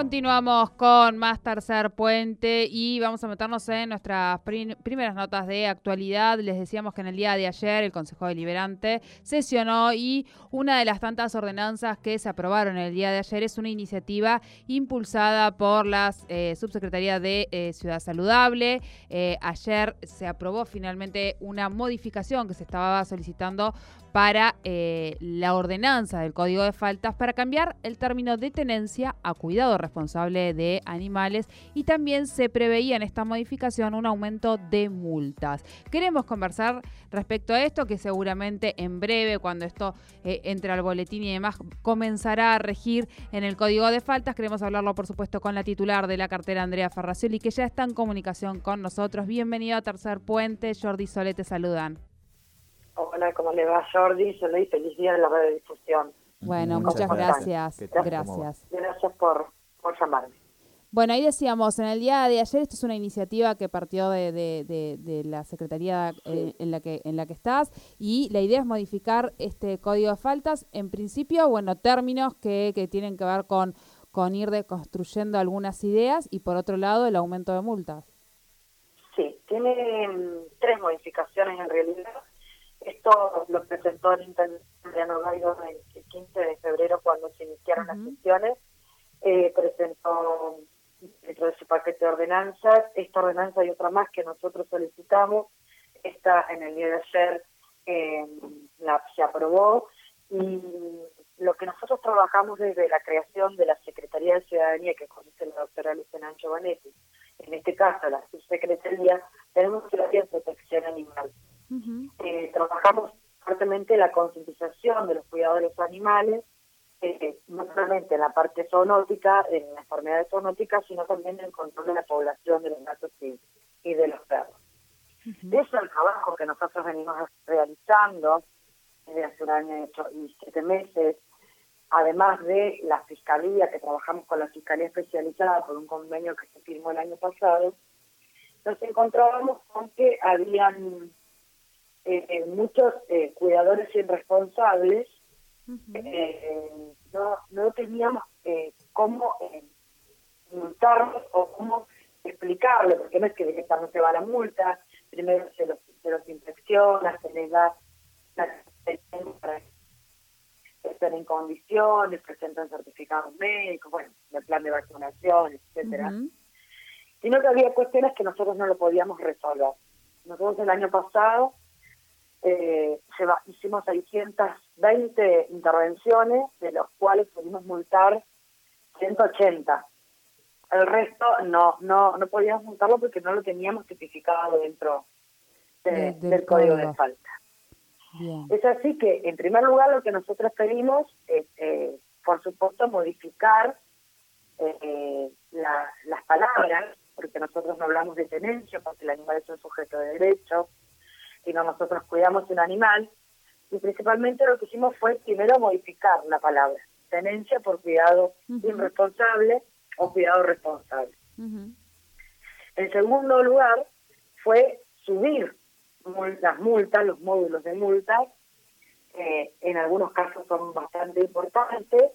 Continuamos con más tercer puente y vamos a meternos en nuestras primeras notas de actualidad. Les decíamos que en el día de ayer el Consejo Deliberante sesionó y una de las tantas ordenanzas que se aprobaron el día de ayer es una iniciativa impulsada por la eh, Subsecretaría de eh, Ciudad Saludable. Eh, ayer se aprobó finalmente una modificación que se estaba solicitando para eh, la ordenanza del Código de Faltas para cambiar el término de tenencia a cuidado de animales y también se preveía en esta modificación un aumento de multas. Queremos conversar respecto a esto que seguramente en breve cuando esto eh, entre al boletín y demás comenzará a regir en el Código de Faltas. Queremos hablarlo por supuesto con la titular de la cartera Andrea Farracioli que ya está en comunicación con nosotros. Bienvenido a Tercer Puente. Jordi Sole te saludan. Hola, ¿cómo le va Jordi? Yo le feliz día de la radiodifusión. Bueno, muchas, gracias. Gracias. Gracias por, por llamarme. Bueno, ahí decíamos, en el día de ayer, esto es una iniciativa que partió de, de, la Secretaría eh, en, la que, en la que estás, y la idea es modificar este código de faltas, en principio, bueno, términos que, que tienen que ver con, con ir deconstruyendo algunas ideas, y por otro lado, el aumento de multas. Sí, tiene mm, tres modificaciones en realidad. Esto lo presentó el intendente el 15 de febrero cuando se iniciaron las sesiones. Eh, presentó dentro de su paquete de ordenanzas esta ordenanza y otra más que nosotros solicitamos. Esta en el día de ayer eh, la, se aprobó y lo que nosotros trabajamos desde la creación de la Secretaría de Ciudadanía que conoce la doctora Luciana Giovanetti, en este caso la subsecretaría, tenemos que de protección animal. Eh, trabajamos fuertemente la concientización de los cuidados de los animales, eh, no solamente en la parte zoonótica, en las enfermedades zoonóticas, sino también en el control de la población de los gatos y, de los perros. Eso es el trabajo que nosotros venimos realizando desde hace un año y siete meses, además de la fiscalía, que trabajamos con la fiscalía especializada por un convenio que se firmó el año pasado, nos encontrábamos con que habían eh, eh, muchos eh, cuidadores irresponsables eh, no, no teníamos cómo multarlos o cómo explicarlo, porque no es que directamente va la multa, primero se los, se los inspecciona, se les da para estén en condiciones, presentan certificados médicos, bueno, el plan de vacunación, etcétera. Sino que había cuestiones que nosotros no lo podíamos resolver. Nosotros el año pasado eh, hicimos 620 intervenciones, de los cuales pudimos multar 180. El resto no no no podíamos multarlo porque no lo teníamos tipificado dentro del, código de falta. Es así que, en primer lugar, lo que nosotros pedimos es, eh, por supuesto, modificar eh, las palabras, porque nosotros no hablamos de tenencia, porque el animal es un sujeto de derecho, sino nosotros cuidamos un animal. Y principalmente lo que hicimos fue primero modificar la palabra, tenencia por cuidado irresponsable o cuidado responsable. En segundo lugar, fue subir las multas, los módulos de multas, eh, en algunos casos son bastante importantes,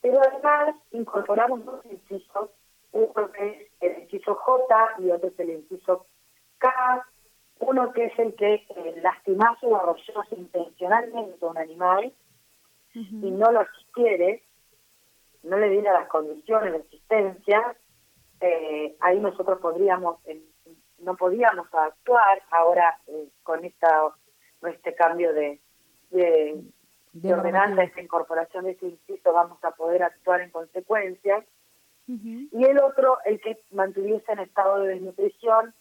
pero además incorporamos dos incisos, uno es el inciso J y otro es el inciso K, uno que es el que eh, lastimase o arrollase intencionalmente a un animal y no lo quiere, no le diera las condiciones de existencia, eh, ahí nosotros podríamos, no podíamos actuar ahora eh, con esta este cambio de, de, de, ordenanza, esta incorporación de ese inciso, vamos a poder actuar en consecuencia. Y el otro, el que mantuviese en estado de desnutrición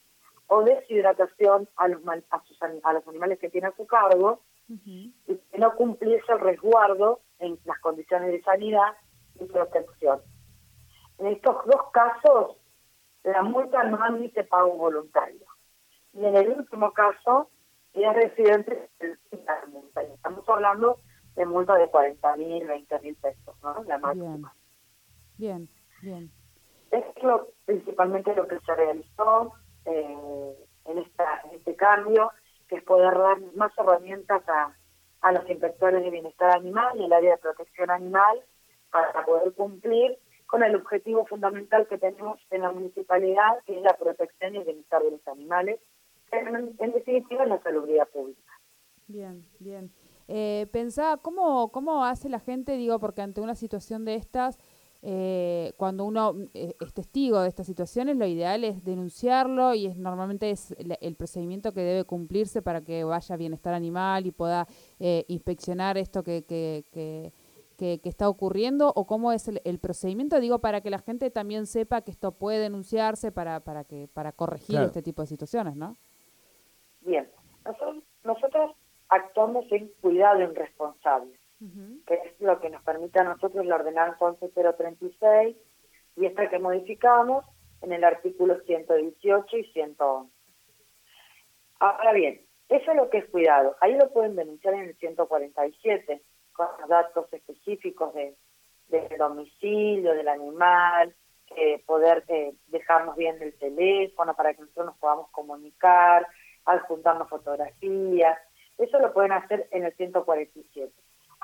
o deshidratación a los, a, sus, a los animales que tiene a su cargo y que no cumpliese el resguardo en las condiciones de sanidad y protección. En estos dos casos, la multa no admite pago voluntario. Y en el último caso, es residente la multa. estamos hablando de multa de 40 mil, 20 mil pesos, ¿no? La máxima. Bien, bien. bien. Es lo, principalmente lo que se realizó eh, en, esta, en este cambio, que es poder dar más herramientas a, a los inspectores de bienestar animal y el área de protección animal para poder cumplir con el objetivo fundamental que tenemos en la municipalidad, que es la protección y el bienestar de los animales, en, en definitiva la salubridad pública. Bien, bien. Eh, pensaba, ¿cómo, ¿cómo hace la gente, digo, porque ante una situación de estas, eh, cuando uno eh, es testigo de estas situaciones, lo ideal es denunciarlo y es normalmente es el, procedimiento que debe cumplirse para que vaya bienestar animal y pueda eh, inspeccionar esto que, que, que, que, está ocurriendo o cómo es el, procedimiento, digo, para que la gente también sepa que esto puede denunciarse para, para, que, para corregir este tipo de situaciones, ¿no? Bien, nosotros, nosotros actuamos en cuidado irresponsable que es lo que nos permite a nosotros la ordenanza 11036 y esta que modificamos en el artículo 118 y 111. Ahora bien, eso es lo que es cuidado. Ahí lo pueden denunciar en el 147 con los datos específicos de, del domicilio, del animal, poder eh, dejarnos bien el teléfono para que nosotros nos podamos comunicar, adjuntarnos fotografías. Eso lo pueden hacer en el 147.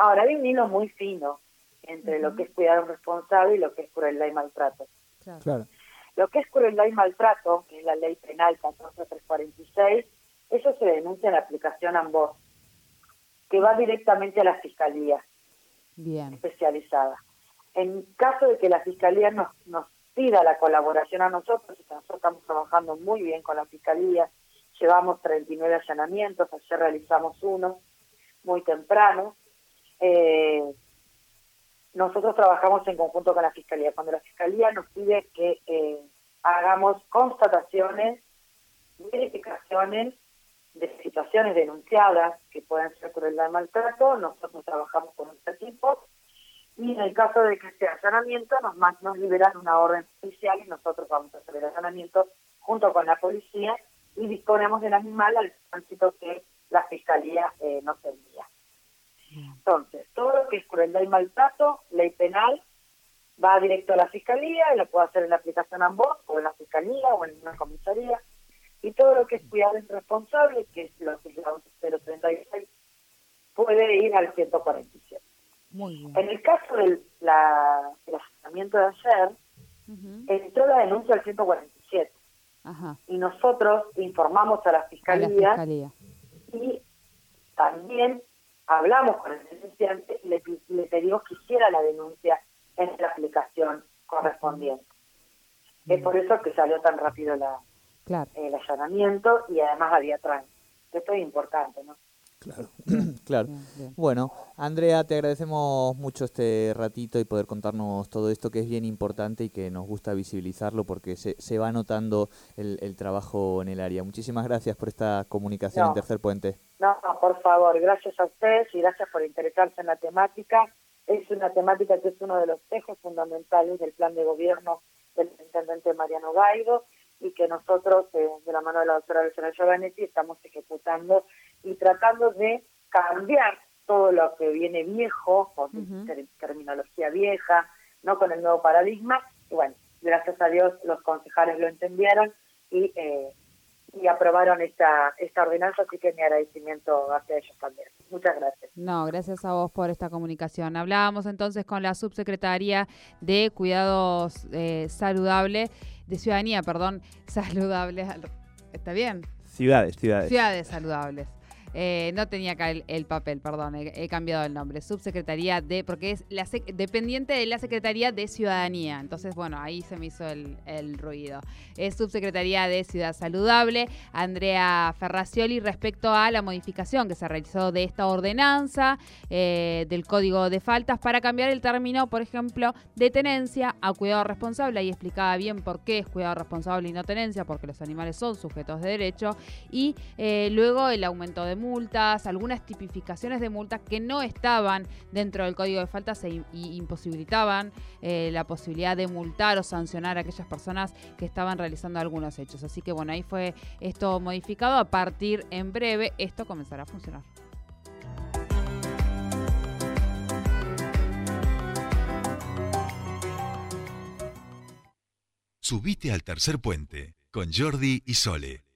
Ahora hay un hilo muy fino entre lo que es cuidado responsable y lo que es crueldad y maltrato. Claro. Lo que es crueldad y maltrato, que es la ley penal 14346, eso se denuncia en la aplicación AMBOS, que va directamente a la fiscalía Bien. especializada. En caso de que la fiscalía nos, nos pida la colaboración a nosotros, nosotros estamos trabajando muy bien con la fiscalía, llevamos 39 allanamientos, ayer realizamos uno muy temprano, eh, nosotros trabajamos en conjunto con la Fiscalía. Cuando la Fiscalía nos pide que eh, hagamos constataciones, verificaciones de situaciones denunciadas que puedan ser crueldad de maltrato, nosotros trabajamos con este equipo y en el caso de que sea allanamiento nos, nos liberan una orden judicial y nosotros vamos a hacer el allanamiento junto con la policía y disponemos del animal al tránsito que la Fiscalía eh, nos envía. Entonces, todo lo que es crueldad y maltrato, ley penal, va directo a la fiscalía y lo puede hacer en la aplicación ambos, o en la fiscalía, o en una comisaría. Y todo lo que es cuidado irresponsable, que es lo que es la 036, puede ir al 147. En el caso del la, el de ayer, entró la denuncia al 147. Y nosotros informamos a la fiscalía. y también hablamos con el denunciante y le, le pedimos que hiciera la denuncia en la aplicación correspondiente. Es por eso que salió tan rápido la, el allanamiento y además había tránsito. Esto es importante, ¿no? Claro, claro. Bueno, Andrea, te agradecemos mucho este ratito y poder contarnos todo esto que es bien importante y que nos gusta visibilizarlo porque se, se va notando el, el, trabajo en el área. Muchísimas gracias por esta comunicación en Tercer Puente. No, por favor, gracias a ustedes y gracias por interesarse en la temática. Es una temática que es uno de los ejes fundamentales del plan de gobierno del intendente Mariano Gaido y que nosotros, eh, de la mano de la doctora Luciana Giovanetti, estamos ejecutando y tratando de cambiar todo lo que viene viejo, con terminología vieja, no con el nuevo paradigma. Y bueno, gracias a Dios los concejales lo entendieron y, eh, y aprobaron esta, esta ordenanza, así que mi agradecimiento hacia ellos también. Muchas gracias. No, gracias a vos por esta comunicación. Hablábamos entonces con la subsecretaria de Cuidados eh, Saludables, de Ciudadanía, perdón, Saludables. ¿Está bien? Ciudades, ciudades. Ciudades saludables. Eh, no tenía acá el, papel, perdón, he, cambiado el nombre. Subsecretaría de, porque es dependiente de la Secretaría de Ciudadanía. Entonces, bueno, ahí se me hizo el, ruido. Es Subsecretaría de Ciudad Saludable, Andrea Ferracioli, respecto a la modificación que se realizó de esta ordenanza eh, del Código de Faltas para cambiar el término, por ejemplo, de tenencia a cuidado responsable. Ahí explicaba bien por qué es cuidado responsable y no tenencia, porque los animales son sujetos de derecho. Y eh, luego el aumento de multas, algunas tipificaciones de multas que no estaban dentro del código de faltas e imposibilitaban eh, la posibilidad de multar o sancionar a aquellas personas que estaban realizando algunos hechos. Así que bueno, ahí fue esto modificado. A partir en breve esto comenzará a funcionar. Subite al tercer puente con Jordi y Sole.